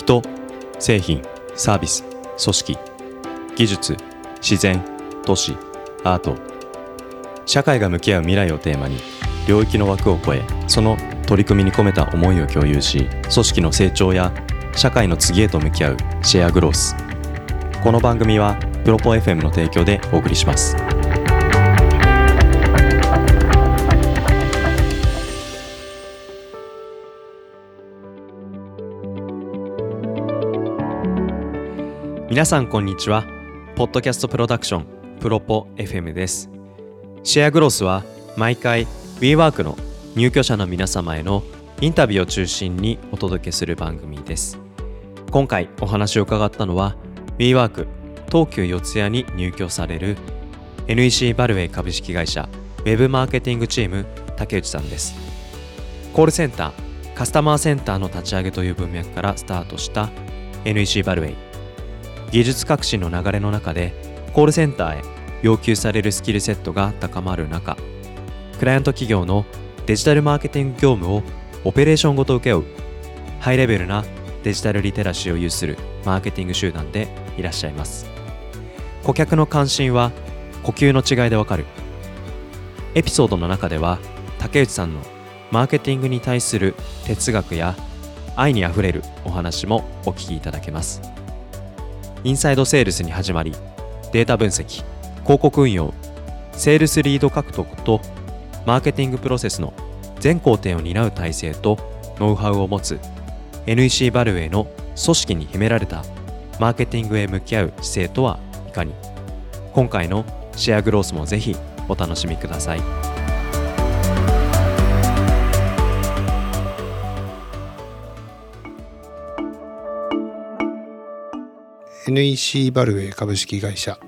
人製品サービス組織技術自然都市アート。社会が向き合う未来をテーマに領域の枠を超えその取り組みに込めた思いを共有し組織の成長や社会の次へと向き合うシェアグロース。この番組はプロポ FM の提供でお送りします。皆さんこんにちは。ポッドキャストプロダクションプロポ FM です。シェアグロスは毎回 WeWork の入居者の皆様へのインタビューを中心にお届けする番組です。今回お話を伺ったのは WeWork 東急四谷に入居される NEC バルウェイ株式会社ウェブマーケティングチーム竹内さんです。コールセンターカスタマーセンターの立ち上げという文脈からスタートした NEC バルウェイ。技術革新の流れの中でコールセンターへ要求されるスキルセットが高まる中クライアント企業のデジタルマーケティング業務をオペレーションごと請け負うハイレベルなデジタルリテラシーを有するマーケティング集団でいらっしゃいます。顧客の関心は呼吸の違いでわかる。エピソードの中では竹内さんのマーケティングに対する哲学や愛にあふれるお話もお聞きいただけます。インサイドセールスに始まりデータ分析広告運用セールスリード獲得とマーケティングプロセスの全工程を担う体制とノウハウを持つ NEC バルウェイの組織に秘められたマーケティングへ向き合う姿勢とはいかに。今回のシェアグロースもぜひお楽しみください。NEC バルウェイ株式会社、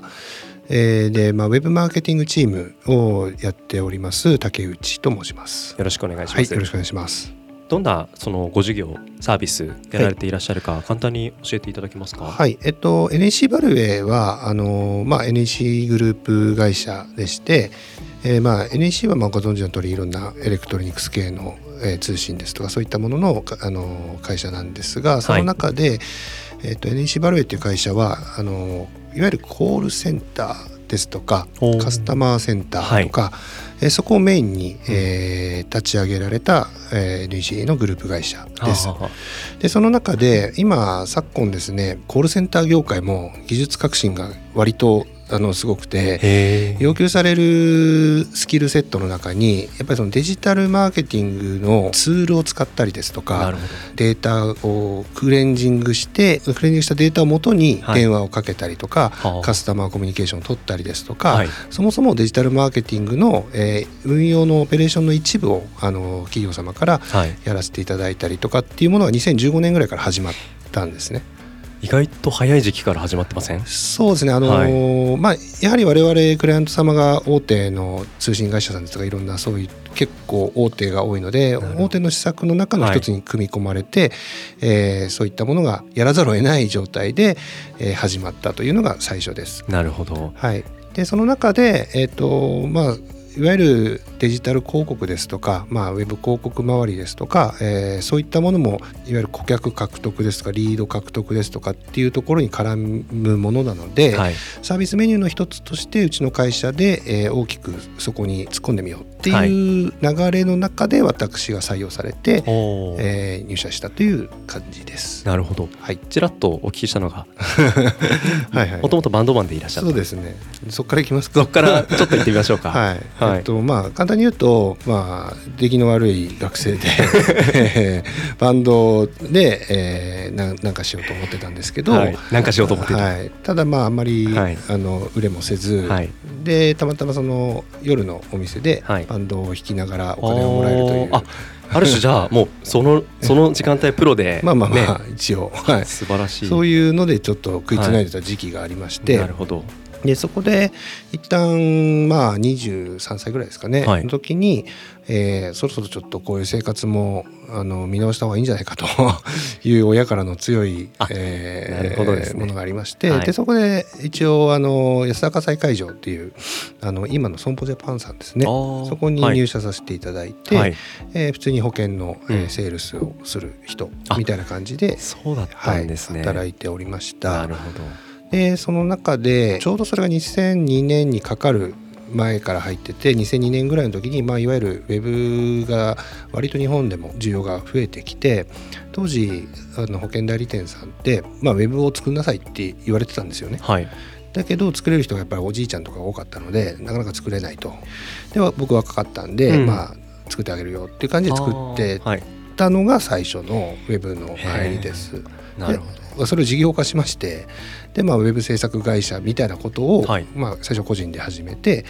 えーで、まあ、ウェブマーケティングチームをやっております竹内と申します。よろしくお願いしはい、ます、よろしくお願いします。どんなそのご事業サービスやられていらっしゃるか、簡単に教えていただけますか？はい、えっと NEC バルウェイはあのまあ NEC グループ会社でして、えーまあ NEC はまあご存知の通りいろんなエレクトロニクス系の、えー通信ですとかそういったもののかあの会社なんですが、その中で、えっと NEC バルウェイという会社はあのいわゆるコールセンターですとかカスタマー。センターとか、えーそこをメインに、えー立ち上げられた、えー NEC のグループ会社です。でその中で今昨今ですねコールセンター業界も技術革新が割とあのすごくあて要求されるスキルセットの中にやっぱりそのデジタルマーケティングのツールを使ったりですとなかデータをクレンジングしてクレンジングしたデータをもとにはい。電話をかけたりとか、はあ。カスタマーコミュニケーションを取ったりですとか、はい。そもそもデジタルマーケティングの、えー運用のオペレーションの一部をあの企業様からはい。やらせていただいたりとかっていうものが2015年ぐらいから始まったんですね。意外と早い時期から始まってません？そうですね、あのーまあ、やはり我々クライアント様が大手の通信会社さんですとかいろんなそういう結構大手が多いので大手の施策の中の一つに組み込まれて、えーそういったものがやらざるを得ない状態で、えー始まったというのが最初です。なるほど。はい、でその中で、えーとまあ、いわゆるデジタル広告ですとか、まあ、ウェブ広告周りですとか、えーそういったものもいわゆる顧客獲得ですとかリード獲得ですとかっていうところに絡むものなので、はい。サービスメニューの一つとしてうちの会社で、えー大きくそこに突っ込んでみようってい。う流れの中で私が採用されて、おー。えー入社したという感じです。なるほど。はい、ちらっとお聞きしたのが はいはいもともとバンドマンでいらっしゃった。そうですね。そこからいきますか。そこからちょっと行ってみましょうか。はい、はい。えっとまあ簡単に言うとまあ出来の悪い学生でえー バンドで、えー、なんなんかしようと思ってたんですけど、はい。なんかしようと思ってた。はい、ただまああんまり、はい。あの売れもせず、はい。でたまたまその夜のお店ではい。バンドを弾きながらお金をもらえるという、ある種じゃあもうその その時間帯プロでまあまあまあ、ね。一応、はい、素晴らしい。そういうのでちょっと食いつないでた時期がありまして、なるほどでそこで一旦まあ23歳ぐらいですかね、はい。の時に、えーそろそろちょっとこういう生活もあの見直した方がいいんじゃないかと いう親からの強い、あえーね。ものがありまして、はい。でそこで一応あの安田火災会場っていうあの今の損保ジャパンさんですね。そこにはい入社させていただいて、はい。えー普通に保険の、えーうん。セールスをする人あみたいな感じで、そうだったはいんですね、働いておりました。なるほどでその中でちょうどそれが2002年にかかる前から入ってて2002年ぐらいの時に、まあ、いわゆるウェブが割と日本でも需要が増えてきて当時あの保険代理店さんって、まあ、ウェブを作んなさいって言われてたんですよね。はいだけど作れる人がやっぱりおじいちゃんとかが多かったのでなかなか作れないと。では僕若かったんで、うんまあ作ってあげるよっていう感じで作ってたのが最初のウェブの入りです。なるほどそれを事業化しましてで、まあ、ウェブ制作会社みたいなことを、はい。まあ、最初個人で始めて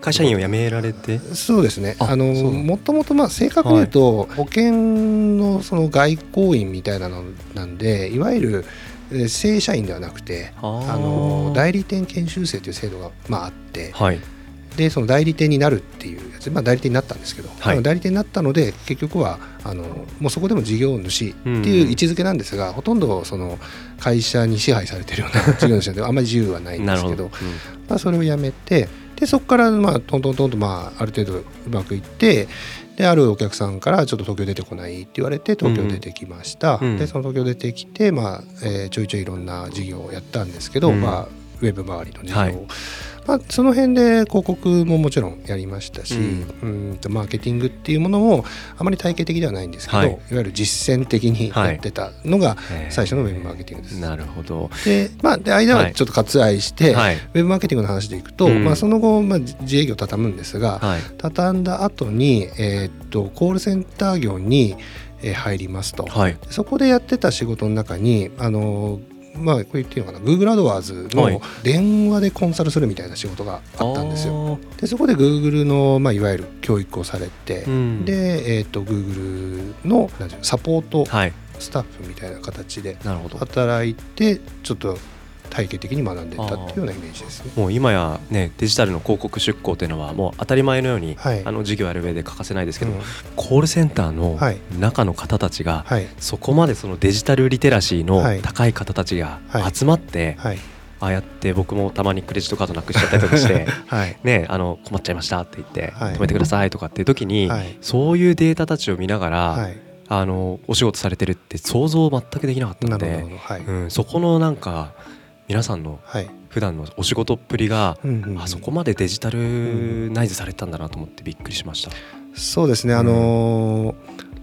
会社員を辞められて？そうですね。ああのもともとまあ正確に言うと、保険のその外交員みたいなのなんでいわゆるえー正社員ではなくてあの代理店研修生という制度が、まあ、あってはいでその代理店になるっていうやつ、まあ、代理店になったんですけど、はい。代理店になったので結局はあのもうそこでも事業主っていう位置づけなんですが、ほとんどその会社に支配されてるような 事業主なんであんまり自由はないんですけどなるほど、まあ、それをやめてでそこからまあトントントンとまあある程度うまくいってであるお客さんからちょっと東京出てこないって言われて東京出てきました、うん。でその東京出てきて、まあえーちょいちょいいろんな事業をやったんですけど、うん。まあ、ウェブ周りの事業を、はいまあ、その辺で広告ももちろんやりましたし、ううんとマーケティングっていうものもあまり体系的ではないんですけど、はい。い、わゆる実践的にやってたのが最初のウェブマーケティングです。なるほど。で,、まあ、で間はちょっと割愛して、はい。ウェブマーケティングの話でいくと、うん。まあ、その後、まあ、自自営業畳むんですが、はい。畳んだ後に、えーっとコールセンター業に、えー入りますと、はい。そこでやってた仕事の中にあのまあこう言っていいのかな Google アドワーズはい。の電話でコンサルするみたいな仕事があったんですよ。よでそこで Google の、まあ、いわゆる教育をされて、うん。で、えーっと Google のサポートはい。スタッフみたいな形で働いてちょっと体系的に学んでいったっていうようなイメージですね。もう今やねデジタルの広告出稿っていうのはもう当たり前のように、はい。あの授業やる上で欠かせないですけど、うん。コールセンターのはい。中の方たちが、はい。そこまでそのデジタルリテラシーのはい。高い方たちがはい。集まって、はい。ああやって僕もたまにクレジットカードなくしちゃったりとかして はい。ねあの困っちゃいましたって言って、はい。止めてくださいとかっていう時に、はい。そういうデータたちを見ながら、はい。あのお仕事されてるって想像全くできなかったのでうん、そこのなんか皆さんのはい。普段のお仕事っぷりが、うんうんうん。あそこまでデジタルナイズされてたんだなと思ってびっくりしました。そうですね、あのー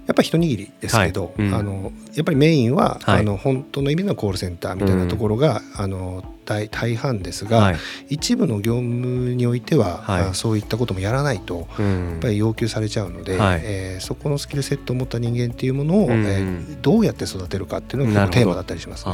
やっぱり一握りですけど、はい。うん。あのやっぱりメインは、はい。あの本当の意味のコールセンターみたいなところが、あの大大半ですが、はい。一部の業務においては、はい。あそういったこともやらないとうん。やっぱり要求されちゃうので、はい。えーそこのスキルセットを持った人間っていうものを、うん。えーどうやって育てるかっていうのがテーマだったりしますね。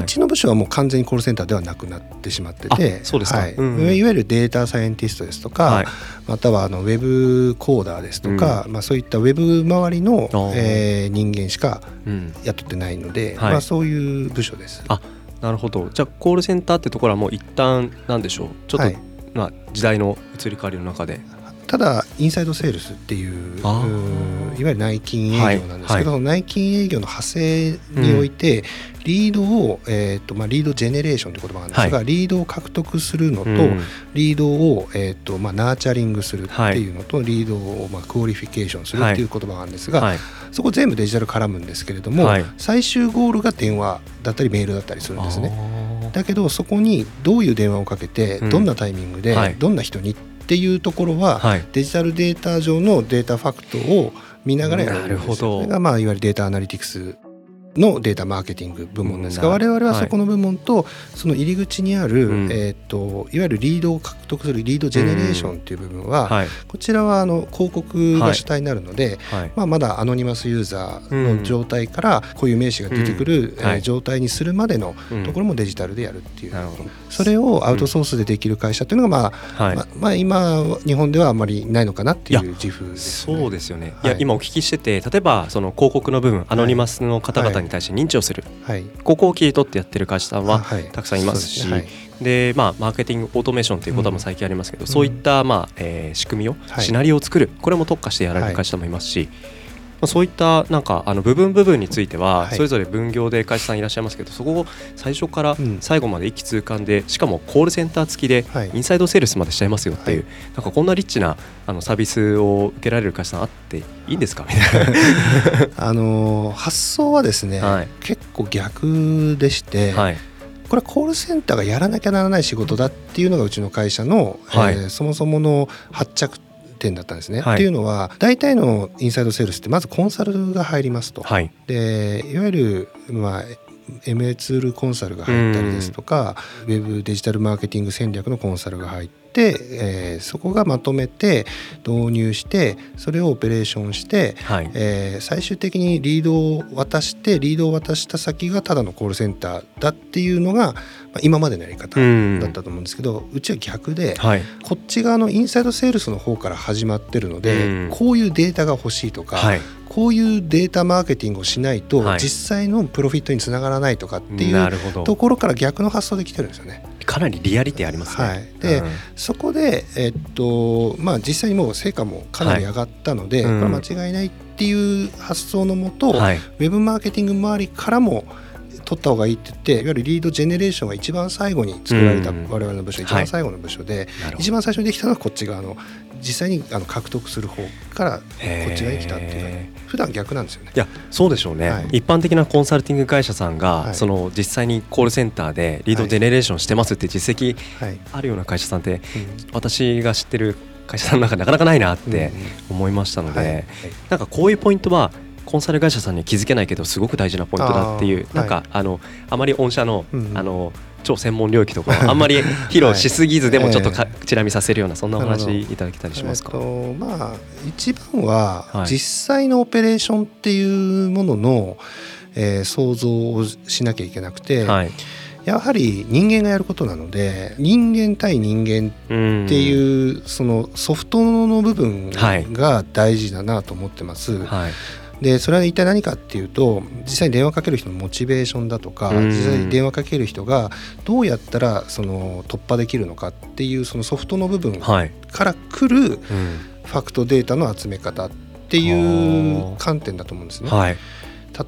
うちの部署はもう完全にコールセンターではなくなってしまっててあそうですか。はい。うんいわゆるデータサイエンティストですとか、はい。またはあのウェブコーダーですとか、まあ、そういったウェブ周りのえー人間しかうん、雇ってないので、はい。まあ、そういう部署です。あなるほど。じゃあコールセンターってところはもう一旦なんでしょう？ちょっと、はい。まあ、時代の移り変わりの中でただインサイドセールスっていういわゆる内勤営業なんですけど、は内勤営業の派生において、リードを、えーとまあ、リードジェネレーションという言葉があるんですが、はリードを獲得するのと、うん。リードを、えーとまあ、ナーチャリングするっていうのと、リードを、まあ、クオリフィケーションするっていう言葉があるんですが、はい。そこ全部デジタル絡むんですけれども、はい。最終ゴールが電話だったりメールだったりするんですね。ねだけどそこにどういう電話をかけて、うん。どんなタイミングで、はい。どんな人にっていうところは、はい。デジタルデータ上のデータファクトを見ながらやるんですよ。なるほど。それがまあいわゆるデータアナリティクスのデータマーケティング部門ですが、うん。我々ははい。そこの部門とその入り口にある、うん。えー、といわゆるリードを獲得するリードジェネレーションっていう部分は、はい。こちらはあの広告が主体になるので、はい。まあ、まだアノニマスユーザーの状態からこういう名詞が出てくる、えー状態にするまでのうん。ところもデジタルでやるっていう、それをアウトソースでできる会社っていうのが、まあはい、まあまあ、今日本ではあまりないのかなっていう自負です、ね。そうですよね、今お聞きしてて例えばその広告の部分アノニマスの方々にに対して認知をする。はい。ここを切り取ってやってる会社さんははい。たくさんいますしそうでまあ、マーケティングオートメーションという言葉も最近ありますけど、うん。そういった、まあえー仕組みを、はい。シナリオを作る。これも特化してやられる会社もいますし、まあ、そういったなんかあの部分部分についてははい。それぞれ分業で会社さんいらっしゃいますけどそこを最初からうん。最後まで一気通貫でしかもコールセンター付きではい。インサイドセールスまでしちゃいますよっていう、はなんかこんなリッチなあのサービスを受けられる会社さんあっていいんですかみたいな。あのー発想はですね、はい。結構逆でして、はい。これはコールセンターがやらなきゃならない仕事だっていうのがうちの会社の、はい。えーそもそもの発着点だったんですね。はいっていうのは大体のインサイドセールスってまずコンサルが入りますと。はいでいわゆる、まあ MA ツールコンサルが入ったりですとか、ウェブデジタルマーケティング戦略のコンサルが入って、えーそこがまとめて導入してそれをオペレーションして、はいえー最終的にリードを渡してリードを渡した先がただのコールセンターだっていうのが、まあ、今までのやり方うん。だったと思うんですけど、うちは逆で、はい。こっち側のインサイドセールスの方から始まってるので、うん。こういうデータが欲しいとか、はい。こういうデータマーケティングをしないと、はい。実際のプロフィットにつながらないとかっていうところから逆の発想で来てるんですよね。かなりリアリティありますね。はい。でうん。そこで、えっとまあ、実際にもう成果もかなり上がったので、はいうん。これは間違いないっていう発想のもと、はい。ウェブマーケティング周りからも取った方がいいって言っていわゆるリードジェネレーションが一番最後に作られたうん。我々の部署、一はい番最後の部署で、なるほど。一番最初にできたのはこっち側の実際にあの獲得する方からこっち側に来たっていうかへね普段逆なんですよね。いやそうでしょうね、はい。一般的なコンサルティング会社さんが、はい。その実際にコールセンターでリードジェネレーションしてますって実績はい。あるような会社さんってうん。私が知ってる会社さんの中でなかなかないなって思いましたので、はい。はい。なんかこういうポイントはコンサル会社さんには気づけないけどすごく大事なポイントだっていうなんか、はい。あのあまり御社の,、うんうん。あの超専門領域とかはあんまり披露 しすぎずでもちょっとか、チラ見させるようなそんなお話いただけたりしますか、えっとまあ一番ははい。実際のオペレーションっていうものの、えー想像をしなきゃいけなくて、はい、やはり人間がやることなので人間対人間うんっていうそのソフトの部分はい。が大事だなと思ってます。はいでそれは一体何かっていうと実際に電話かける人のモチベーションだとかうん。実際に電話かける人がどうやったらその突破できるのかっていうそのソフトの部分はい、から来るうん。ファクトデータの集め方っていう観点だと思うんですね。はい。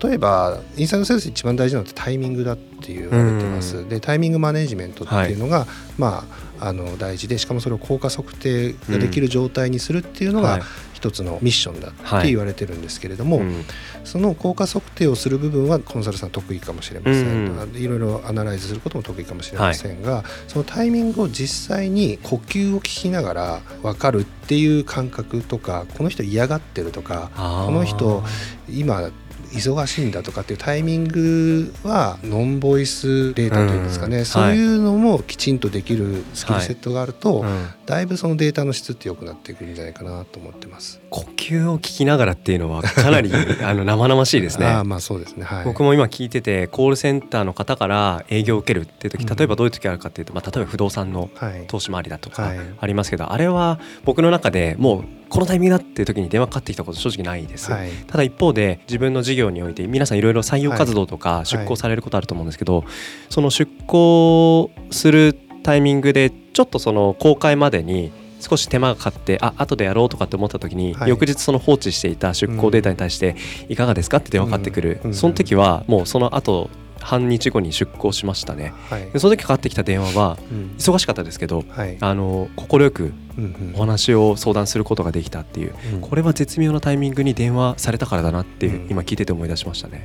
例えばインサイドセールスで一番大事なのってタイミングだって言われてます。うでタイミングマネジメントっていうのが、まああの大事でしかもそれを効果測定ができる状態にするっていうのはい。が一つのミッションだって言われてるんですけれども、うん。その効果測定をする部分はコンサルさん得意かもしれません、うんいろいろアナライズすることも得意かもしれませんが、そのタイミングを実際に呼吸を聞きながら分かるっていう感覚とかこの人嫌がってるとかこの人今忙しいんだとかっていうタイミングはノンボイスデータというんですかね、うんそういうのもきちんとできるスキルセットがあると、うんだいぶそのデータの質って良くなってくるんじゃないかなと思ってます。呼吸を聞きながらっていうのはかなり あの生々しいですね。ああまあそうですね。はい。僕も今聞いててコールセンターの方から営業を受けるっていう時うん例えばどういう時あるかっていうと、まあ、例えば不動産のはい。投資回りだとかはいありますけど、あれは僕の中でもうこのタイミングだっていう時に電話かかってきたこと正直ないです。はい。ただ一方で自分の事業において皆さんいろいろ採用活動とか出向されることあると思うんですけど、その出向するタイミングでちょっとその公開までに少し手間がかかってあ後でやろうとかって思った時に、はい。翌日その放置していた出向データに対していかがですか？って電話かかってくる、うん。うん。その時はもうその後半日後に出向しましたねはいで。その時かかってきた電話はうん忙しかったですけどはい。あの快くうんうんお話を相談することができたっていううんこれは絶妙なタイミングに電話されたからだなっていう、うん今聞いてて思い出しましたね。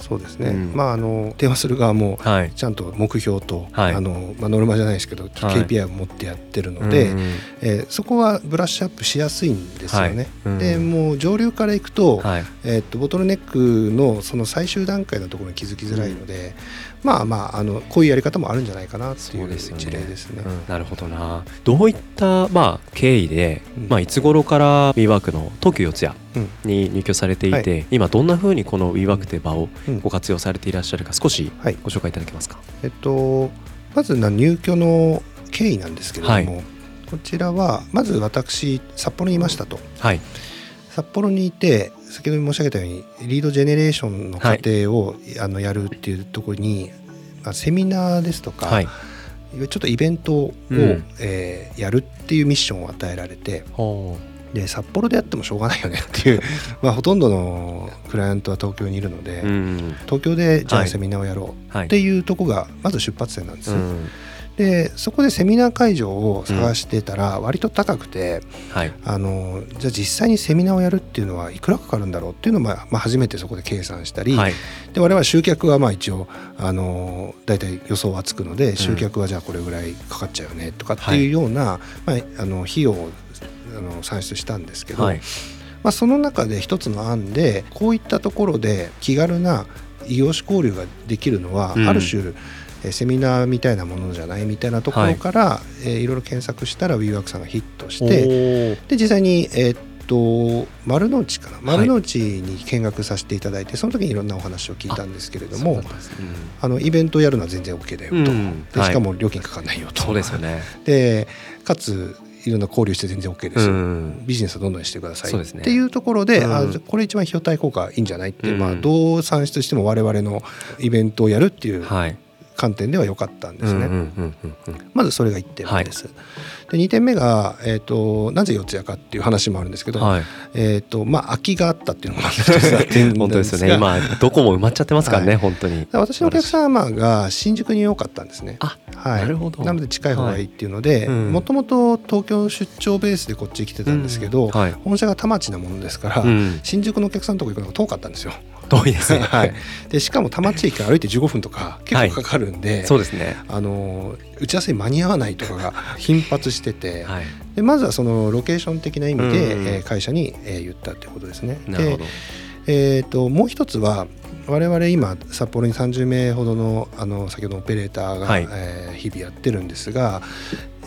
そうですね。うんまああの電話する側もはい。ちゃんと目標と、はいあのまあノルマじゃないですけど、KPI を持ってやってるので、うんえーそこはブラッシュアップしやすいんですよね。はいうんでもう上流からいくと、はい。えーっとボトルネックのその最終段階のところに気づきづらいので、まあまああのこういうやり方もあるんじゃないかなっていうですよね一例ですね。うんなるほどな。どういったまあ経緯で、うんまあいつ頃から WeWork の東急四谷うんに入居されていて、は今どんな風にこの WeWork という場をうんご活用されていらっしゃるか少しはいご紹介いただけますか？えっとまずな入居の経緯なんですけれども、はいこちらはまず私札幌にいましたと。はい。札幌にいて、先ほど申し上げたようにリードジェネレーションの過程を、あのやるっていうところに、まあ、セミナーですとか、はい。ちょっとイベントを、うん。えーやるっていうミッションを与えられてほで札幌でやってもしょうがないよねっていう まあほとんどのクライアントは東京にいるので、ううん。東京でじゃはい。あセミナーをやろうはいってい。うとこがまず出発点なんです、うんでそこでセミナー会場を探してたら割と高くて、はい。あのじゃあ実際にセミナーをやるっていうのはいくらかかるんだろうっていうのを、まあまあ、初めてそこで計算したり、はい。で我々集客はまあ一応あの大体予想はつくので集客はじゃあこれぐらいかかっちゃうよねとかっていうような、まあ、あの費用をあの算出したんですけど、はい。まあ、その中で一つの案でこういったところで気軽な異業種交流ができるのは、うん。ある種えーセミナーみたいなものじゃないみたいなところから、い。えーいろいろ検索したら WeWork さんがヒットしてで実際に、えーっと丸の内かな？丸の内に見学させていただいて、その時にいろんなお話を聞いたんですけれどもそうんあのイベントをやるのは全然 OK だよと、うん。でしかも料金かかんないよと、そうですよね。でかついろんな交流して全然 OK です。よ、うん。ビジネスをどんどんしてください。ね。っていうところで、うん。あこれ一番費用対効果いいんじゃないって、うん。まあ、どう算出しても我々のイベントをやるっていうはい観点では良かったんですね。うんうんうんうんうん。まずそれが1点目です。で2点目が、えー、となぜ四谷かっていう話もあるんですけど、はい。えーとまあ、空きがあったっていうのも一つだってん 本当ですよね。が今どこも埋まっちゃってますからね、はい。本当に。私のお客様が新宿に多かったんですね。あはい、なるほど。なので近い方がいいっていうのではい。うん。もともと東京出張ベースでこっち来てたんですけど、はい。本社が田町なものですから、うん。新宿のお客さんのとこ行くのが遠かったんですよ。遠いですね。はい、でしかも田町駅から歩いて15分とか結構かかるんで、そうですね。あの打ち合わせに間に合わないとかが頻発してて、はい。でまずはそのロケーション的な意味で、うんえー会社に、えー言ったっていうことですね。でなるほど。えー、ともう一つは我々今札幌に30名ほどのあの先ほどのオペレーターが、はい。えー日々やってるんですが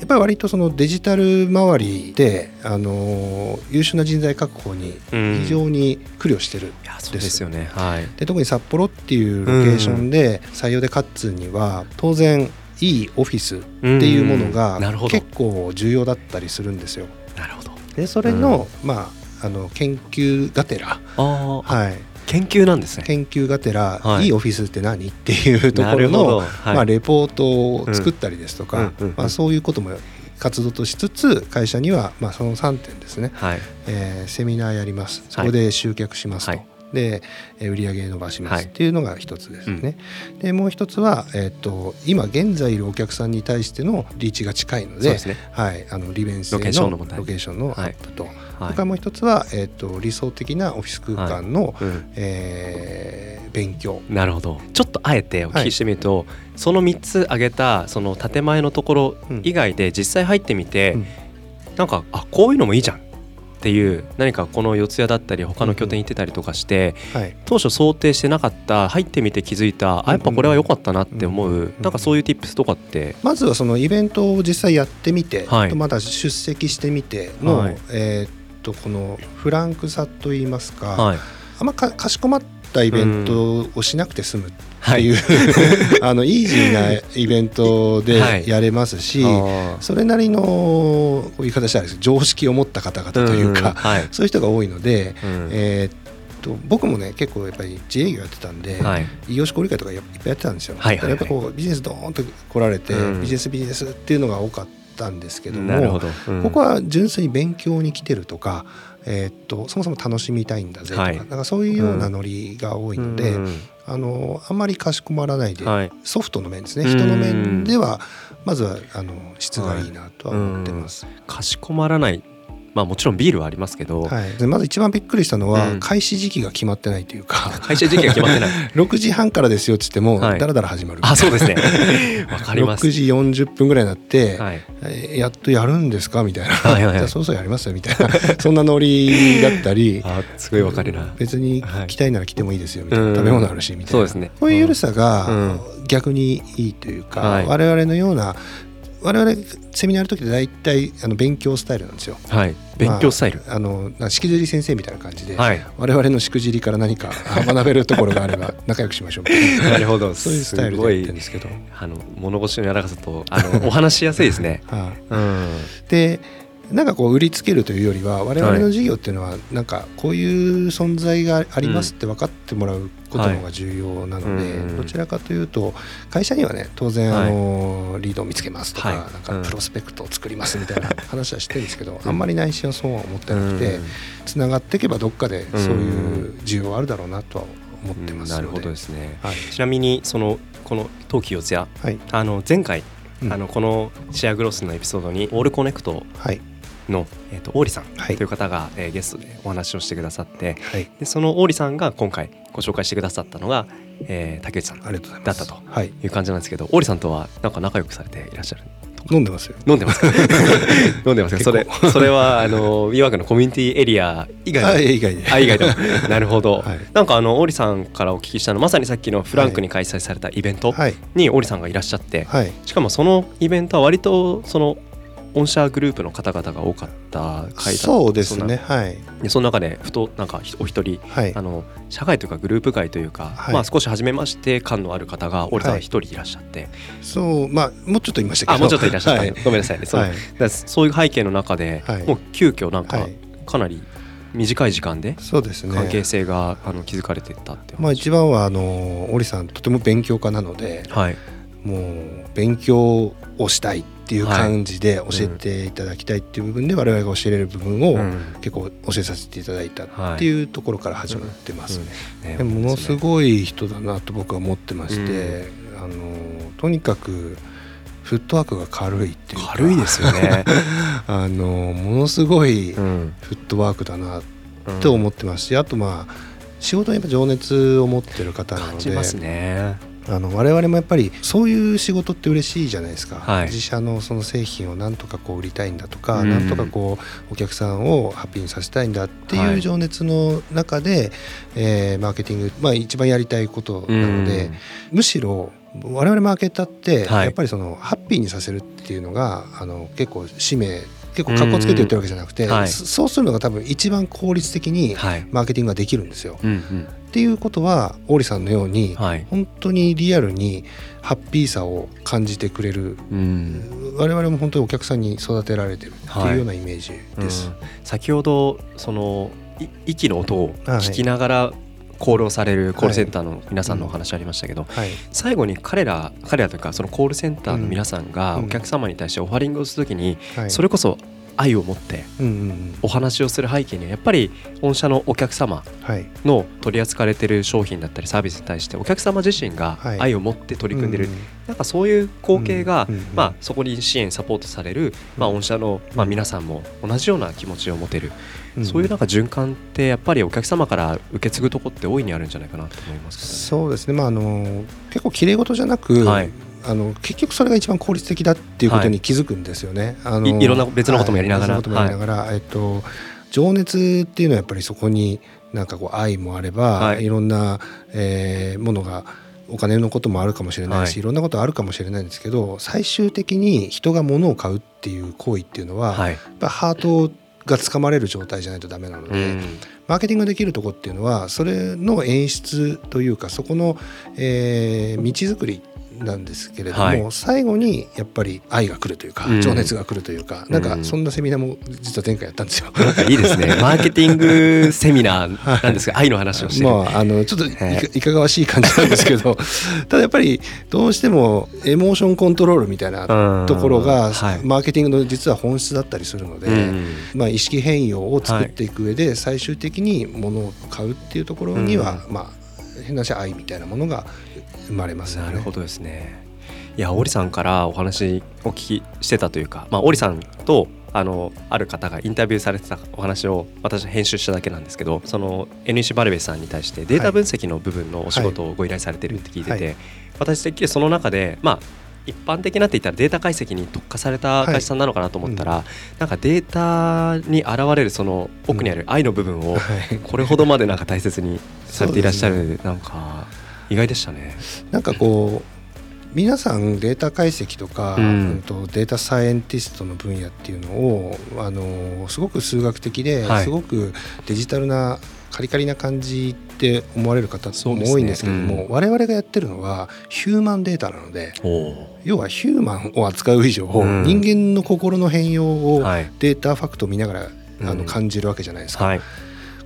やっぱり割とそのデジタル周りで、あのー優秀な人材確保に非常に苦慮してる、いやそうですよね。はい。で特に札幌っていうロケーションで採用で勝つには当然いいオフィスっていうものうん。が結構重要だったりするんですよ。なるほど。でそれの,、まあ、あの研究がてら、あー。あはい、研究なんですね。研究がてら、はい。い、いオフィスって何？っていうところの、はい。まあ、レポートを作ったりですとか、うんまあ、そういうことも活動としつつ会社には、まあ、その3点ですね、はい。えーセミナーやります。そこで集客しますと。はいでえー売り上げ伸ばしまはい。すっていうのが一つですね。でもう一つは、えー、と今現在いるお客さんに対してのリーチが近いのでね。はい、あの利便性のロケーションのアップと、はい。それからもう一つは、えー、と理想的なオフィス空間の、うん。えー勉強。なるほど。ちょっとあえてお聞きしてみると、その3つ挙げたその建前のところ以外で実際入ってみて、うん。なんかあこういうのもいいじゃんっていう何かこの四谷だったり他の拠点行ってたりとかして、はい、当初想定してなかった入ってみて気づいたあやっぱこれは良かったなって思う、うんうんなんかそういう tips とかって、まずはそのイベントを実際やってみて、はい。まだ出席してみての、はい。えーっとこのフランクさといいますか、はい。あんまかかしこまったイベントをしなくて済むってはい。いう、あのイージーなイベントではい。やれますし、あー。それなりのこういう言い方しです。常識を持った方々というか、んはい。そういう人が多いので、うん。えーっと僕もね結構やっぱり自営業やってたんで、はい。異業種交流会とかやいっぱいやってたんですよ。はいはいはい。だからやっぱこうビジネスドーンと来られて、うん。ビジネスビジネスっていうのが多かったんですけどもど、うん。ここは純粋に勉強に来てるとか、えーっとそもそも楽しみたいんだぜとか,、はい。なんかそういうようなノリが多いので、うんあのあんまりかしこまらないで、はい。ソフトの面ですね。うん人の面ではまずはあの質がいいなとは思ってます。かしこまらないまあもちろんビールはありますけど、はい、でまず一番びっくりしたのは、うん。開始時期が決まってないというか。会社時期が決まってない。6時半からですよっつってもはい。だらだら始まる。あそうですね。わかります。6時40分ぐらいになって、はい。えーやっとやるんですか？みたいな、はいはいはい。じゃあそろそろやりますよみたいな。そんなノリだったり。あすごいわかるな。別に来たいなら来てもいいですよみたいな、うん食べ物あるしみたいな。そうですね。こういう緩さがうん。逆にいいというか、はい。我々のような我々セミナーやる時って大体あの勉強スタイルなんですよ。はい。勉強スタイル、あのなんかしきじり先生みたいな感じで、はい。我々のしくじりから何かあ 学べるところがあれば仲良くしましょう。ななるほど。そういうスタイルでやってるんですけど。あの物腰の柔らかさとあのお話しやすいですね。はい。うん。でなんかこう売りつけるというよりは我々の事業っていうのはなんかこういう存在がありますって分かってもらうことの方が重要なので、はいどちらかというと会社にはね当然はい。あのリードを見つけますとか,、はい。なんうん。かプロスペクトを作りますみたいな話はしてるんですけど、あんまり内心はそうは思ってなくてうん。つながっていけばどっかでそういう需要はあるだろうなとは思ってますので、なるほどですね。はい。ちなみにそのこの冬季四谷はい。あの前回、うん。あのこのシェアグロスのエピソードにオールコネクトはいの、えー、とオーリさんはい。という方が、えーゲストでお話をしてくださってはい。でそのオーリさんが今回ご紹介してくださったのが、えー竹内さんだったとはい。いう感じなんですけどオーリさんとはなんか仲良くされていらっしゃる飲んでますよ。飲んでますか？飲んでますか？それそれはあの WeWork のコミュニティエリア以外のあ以外であ以外でも。なるほど、はい。なんかあのオーリさんからお聞きしたのまさにさっきのフランクに開催されたイベントはい。にオーリさんがいらっしゃって、はい。しかもそのイベントは割とその御社グループの方々が多かった回だそうですね。はい。でその中でふとなんかお一人はい。あの社会というかグループ外というか、はい。まあ少し初めまして感のある方がオーリさんはい。一人いらっしゃって、そうまあもうちょっと言いましたけど。あもうちょっといらっしゃった、はい。ごめんなさいね、そのはい。だそういう背景の中で、はい。もう急遽なんかはい。かなり短い時間でそうですね。関係性が、あの築かれていったってまあ一番はあの織さんとても勉強家なのではい。もう勉強をしたい。っていう感じで教えていただきたいっていう部分で我々が教えれる部分をうん。結構教えさせていただいたっていうところから始まってますね。もものすごい人だなと僕は思ってまして、あのとにかくフットワークが軽いっていうか。軽いですよね、あのものすごいうん。フットワークだなうん。と思ってますしあとまあ仕事にやっぱ情熱を持ってる方なのですねあの我々もやっぱりそういう仕事って嬉しいじゃないですか、はい。自社のその製品をなんとかこう売りたいんだとか、うん。なんとかこうお客さんをハッピーにさせたいんだってはいいう情熱の中で、えーマーケティング、まあ、一番やりたいことなので、むしろ我々マーケターってはい。やっぱりそのハッピーにさせるっていうのがあの結構使命結構かっこつけて言ってるわけじゃなくて、うん。はい。そそうするのが多分一番効率的にはい。マーケティングができるんですよ。うんうんっていうことは王林さんのように、はい。本当にリアルにハッピーさを感じてくれるうん。我々も本当にお客さんに育てられてるっていうようなイメージです。うん。先ほどそのい息の音をはい聞きながらコールをされるコールセンターの皆さんのお話ありましたけど、はい、最後に彼ら彼らというかそのコールセンターの皆さんがうん。お客様に対してオファリングをするときにはい、それこそ愛を持ってお話をする背景にはやっぱり御社のお客様はい。の取り扱われてる商品だったりサービスに対してお客様自身がはい。愛を持って取り組んでる、うんなんかそういう光景が、まあ、そこに支援サポートされる、まあ、御社の、まあ、皆さんも同じような気持ちを持てる、うんそういうなんか循環ってやっぱりお客様から受け継ぐとこって大いにあるんじゃないかなと思いますね。そうですね。まああの結構綺麗事じゃなく、はいあの結局それが一番効率的だっていうことに気づくんですよね。あのいいろんな別のこともやりながら。はいやりながら、えっと情熱っていうのはやっぱりそこになんかこう愛もあれば、はい。い、ろんな、えーものがお金のこともあるかもしれないし、はい。い、ろんなことあるかもしれないんですけど最終的に人が物を買うっていう行為っていうのは、はい。やっぱハートがつかまれる状態じゃないとダメなので、うん。マーケティングができるとこっていうのはそれの演出というかそこの、えー道作りなんですけれども、はい。最後にやっぱり愛が来るというか、うん。情熱が来るというかなんかそんなセミナーも実は前回やったんですよ。なんかいいですね。マーケティングセミナーなんですが、愛の話をしてる。まあ、あのちょっといかはい。いかがわしい感じなんですけど ただやっぱりどうしてもエモーションコントロールみたいなうんところが、はい。マーケティングの実は本質だったりするので、うん。まあ、意識変容を作っていく上で最終的に物を買うっていうところには、まあ変な話愛みたいなものが生まれますよね。なるほどですね。いや、オリさんからお話を聞きしてたというか、まあ、オリさんとあのある方がインタビューされてたお話を私編集しただけなんですけどその NEC バルベさんに対してデータ分析の部分のお仕事をご依頼されてるって聞いてて、はい。私的にその中でまあ一般的なって言ったらデータ解析に特化された会社さんなのかなと思ったら、なんかデータに現れるその奥にある愛の部分をはい。これほどまでなんか大切にされていらっしゃる、なんか意外でしたね。なんかこう皆さんデータ解析とか、うん。うんとデータサイエンティストの分野っていうのをあのすごく数学的で、はい。すごくデジタルなカリカリな感じって思われる方も多いんですけども、ねうん、我々がやってるのはヒューマンデータなので要はヒューマンを扱う以上、うん、人間の心の変容をデータファクトを見ながら、あの感じるわけじゃないですか。はい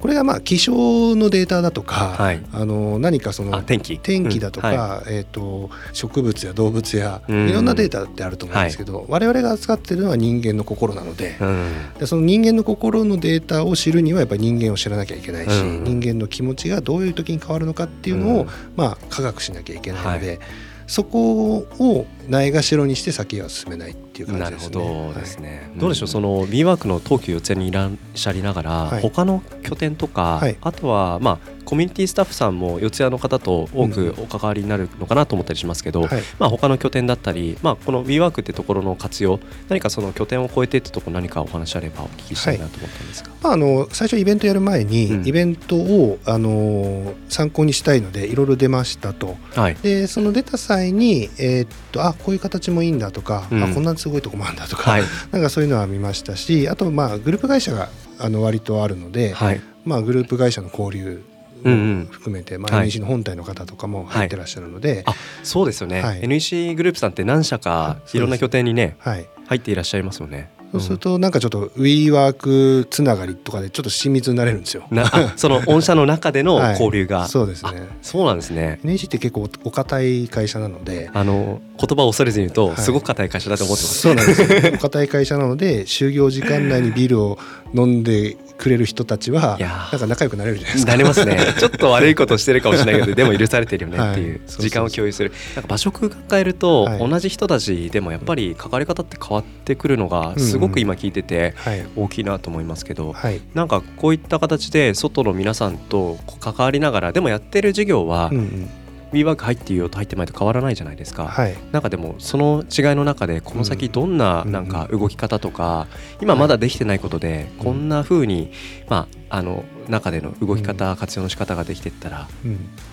これがまあ気象のデータだとか、はい、あの何かその天気。天気だとか、うん。はい、えーと、植物や動物やいろんなデータってあると思うんですけど、うん、我々が扱っているのは人間の心なのでうん、でその人間の心のデータを知るにはやっぱり人間を知らなきゃいけないし、人間の気持ちがどういう時に変わるのかっていうのを、まあ、科学しなきゃいけないので。はいそこをないがしろにして先は進めないっていう感じですね。なるほどですね。はい、どうでしょう、その B ワークの東急四谷にいらっしゃりながら、はい、他の拠点とか、はい、あとはまあコミュニティスタッフさんも四谷の方と多くお関わりになるのかなと思ったりしますけど、うんはい、まあ他の拠点だったり、まあこの B ワークってところの活用、何かその拠点を超えてってところ何かお話あればお聞きしたいなと思ったんですが、まああの最初イベントやる前に、うん、イベントをあの参考にしたいのでいろいろ出ましたと。でその出た際にえー、っとあこういう形もいいんだとか、うん、あこんなすごいとこもあるんだとか、はい、なんかそういうのは見ましたしあとまあグループ会社があの割とあるので、はい、まあ、グループ会社の交流も含めて、うんうん、まあ、NEC の本体の方とかも入ってらっしゃるので、はい、そうですよね、はい、NEC グループさんって何社かいろんな拠点にね、はい、入っていらっしゃいますよね。そうするとなんかちょっと WeWork つながりとかでちょっと親密になれるんですよ。その御社の中での交流が、はい、そうですね。そうなんですね。NEC って結構お堅い会社なので、あの言葉を恐れずに言うと、すごく硬い会社だと思ってます。そうなんです。お堅い会社なので就業時間内にビールを飲んでくれる人たちはなんか仲良くなれるじゃないですか。なりますね。ちょっと悪いことしてるかもしれないけどでも許されてるよねっていう時間を共有する。なんか場所空間変えると、同じ人たちでもやっぱり関わり方って変わってくるのがすごく今聞いてて大きいなと思いますけど、はい。なんかこういった形で外の皆さんと関わりながらでもやってる授業は、うんうん WeWork 入っていようと入ってまいと変わらないじゃないですか、はい、なんかでもその違いの中でこの先どんななんか動き方とか、今まだできてないことでこんなふうに、まあ、あの中での動き方、活用の仕方ができていったら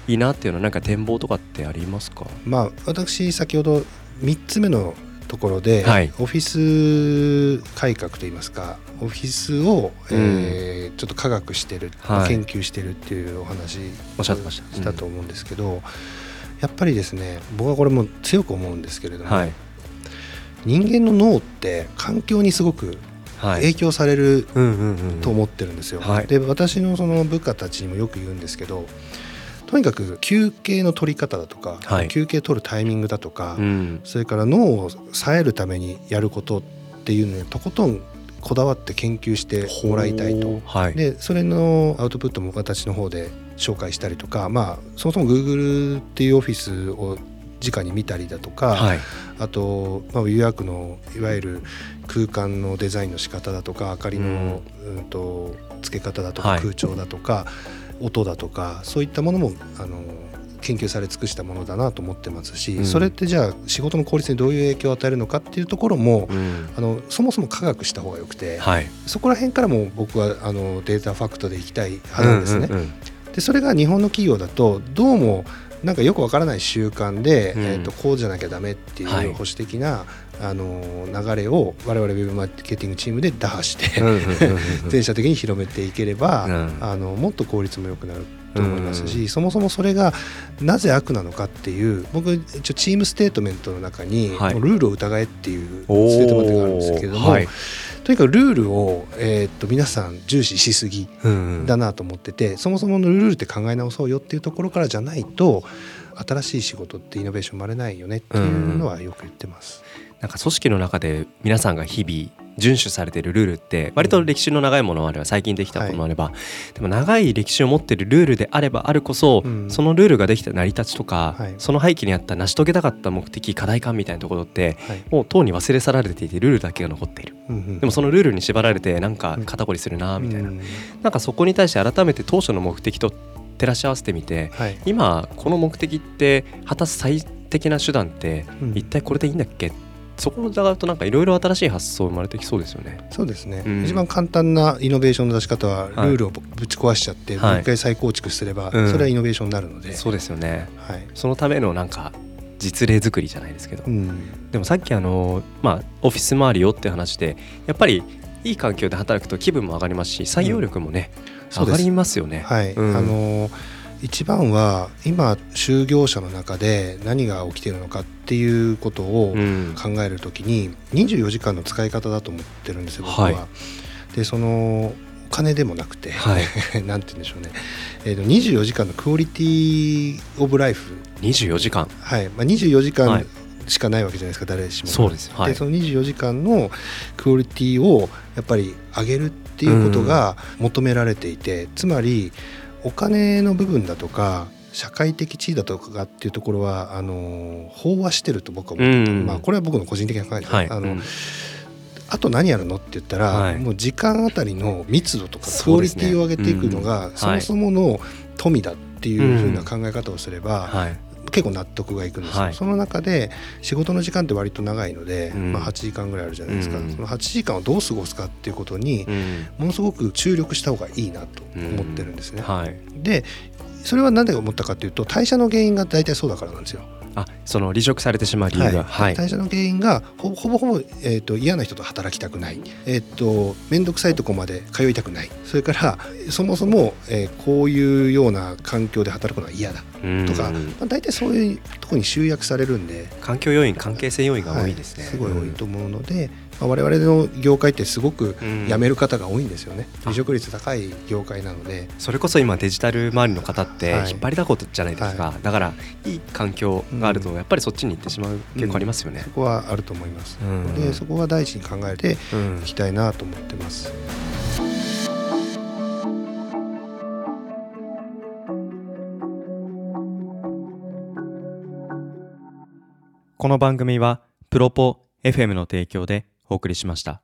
いいなっていうのはなんか展望とかってありますか、まあ、私先ほど3つ目のところで、はい、オフィス改革といいますかオフィスを、うん、えー、ちょっと科学してる、はい、研究してるっていうお話おっしゃってました。と思うんですけど、うん、やっぱりですね僕はこれも強く思うんですけれども、はい、人間の脳って環境にすごく影響されると思ってるんですよ。で私のその部下たちにもよく言うんですけどとにかく休憩の取り方だとか、はい、休憩取るタイミングだとか、うん、それから脳を冴えるためにやることっていうのにとことんこだわって研究してもらいたいと、はい、でそれのアウトプットも私の方で紹介したりとか、まあ、そもそも Google っていうオフィスを直に見たりだとか、はい、あと、まあ、予約のいわゆる空間のデザインの仕方だとか明かりの、うん、うんと付け方だとか、空調だとか音だとかそういったものもあの研究され尽くしたものだなと思ってますし、うん、それってじゃあ仕事の効率にどういう影響を与えるのかっていうところも、うん、あのそもそも科学した方がよくて、はい、そこら辺からも僕はあのデータファクトでいきたい派なんですね。うんうんうん、でそれが日本の企業だとどうもなんかよくわからない習慣で、うん、えーと、こうじゃなきゃダメっていう保守的な、はい、あの流れを我々ウェブマーケティングチームで打破して全社的に広めていければ、うん、あのもっと効率も良くなると思いますし、うん、そもそもそれがなぜ悪なのかっていう僕一応チームステートメントの中に、はい、ルールを疑えっていうステートメントがあるんですけれども、はい、とにかくルールを、えー、っと皆さん重視しすぎだなと思ってて、うんうん、そもそものルールって考え直そうよっていうところからじゃないと新しい仕事ってイノベーション生まれないよねっていうのはよく言ってます。うん、なんか組織の中で皆さんが日々遵守されているルールって割と歴史の長いものもあれば最近できたものもあれば、はい、でも長い歴史を持っているルールであればあるこそ、うん、そのルールができた成り立ちとか、はい、その背景にあった成し遂げたかった目的課題感みたいなところって、はい、もうとうに忘れ去られていてルールだけが残っている、うんうん、でもそのルールに縛られてなんか肩こりするなみたいな、うん、なんかそこに対して改めて当初の目的と照らし合わせてみて、今この目的って果たす最適な手段って一体これでいいんだっけってそこを伺うとなんかいろいろ新しい発想生まれてきそうですよね。そうですね、うん、一番簡単なイノベーションの出し方はルールをぶち壊しちゃって、もう一回再構築すれば、それはイノベーションになるので、うん、そうですよね、はい、そのためのなんか実例作りじゃないですけど、うん、でもさっきあの、まあ、オフィス周りよって話でやっぱりいい環境で働くと気分も上がりますし採用力もね、上がりますよね。はい、あの一番は今就業者の中で何が起きているのかっていうことをうん。考えるときに24時間の使い方だと思ってるんですよ僕は。はいでそのお金でもなくて、はい。なんて言うんでしょうね、えーと24時間のクオリティオブライフ、24時間。はい。まあ、24時間はい。しかないわけじゃないですか、誰しも。そうです。はい。でその24時間のクオリティをやっぱり上げるっていうことが求められていて、つまりお金の部分だとか社会的地位だとかっていうところはあの飽和してると僕は思ってて、うん。まあ、これは僕の個人的な考えですね、あのはいうん。あと何やるのって言ったら、はい。もう時間あたりの密度とかクオリティを上げていくのがうん。そもそもの富だっていうふうな考え方をすれば、はい結構納得がいくんですよ、はい。その中で仕事の時間って割と長いので、うん。まあ、8時間ぐらいあるじゃないですか、うん。その8時間をどう過ごすかっていうことにうん。ものすごく注力した方がいいなと思ってるんですね。はいでそれは何で思ったかというと代謝の原因が大体そうだからなんですよ。あその離職されてしまう理由がはい。代謝の原因がほほぼほぼ、えー、と嫌な人と働きたくない、えー、と面倒くさいとこまで通いたくない。それからそもそも、えーこういうような環境で働くのは嫌だ。うん。とか、まあ、大体そういうところに集約されるんで。環境要因関係性要因が多いですね、はい。すごい多いと思うので、まあ、我々の業界ってすごくうん。辞める方が多いんですよね、あ。離職率高い業界なので。それこそ今デジタル周りの方ってはい。引っ張りだこじゃないですか、はだからいい環境があるとやっぱりそっちに行ってしまう結構ありますよね。そ、こはあると思います、うん。でそこは第一に考えてうん。いきたいなと思ってます。この番組はプロポ FM の提供でお送りしました。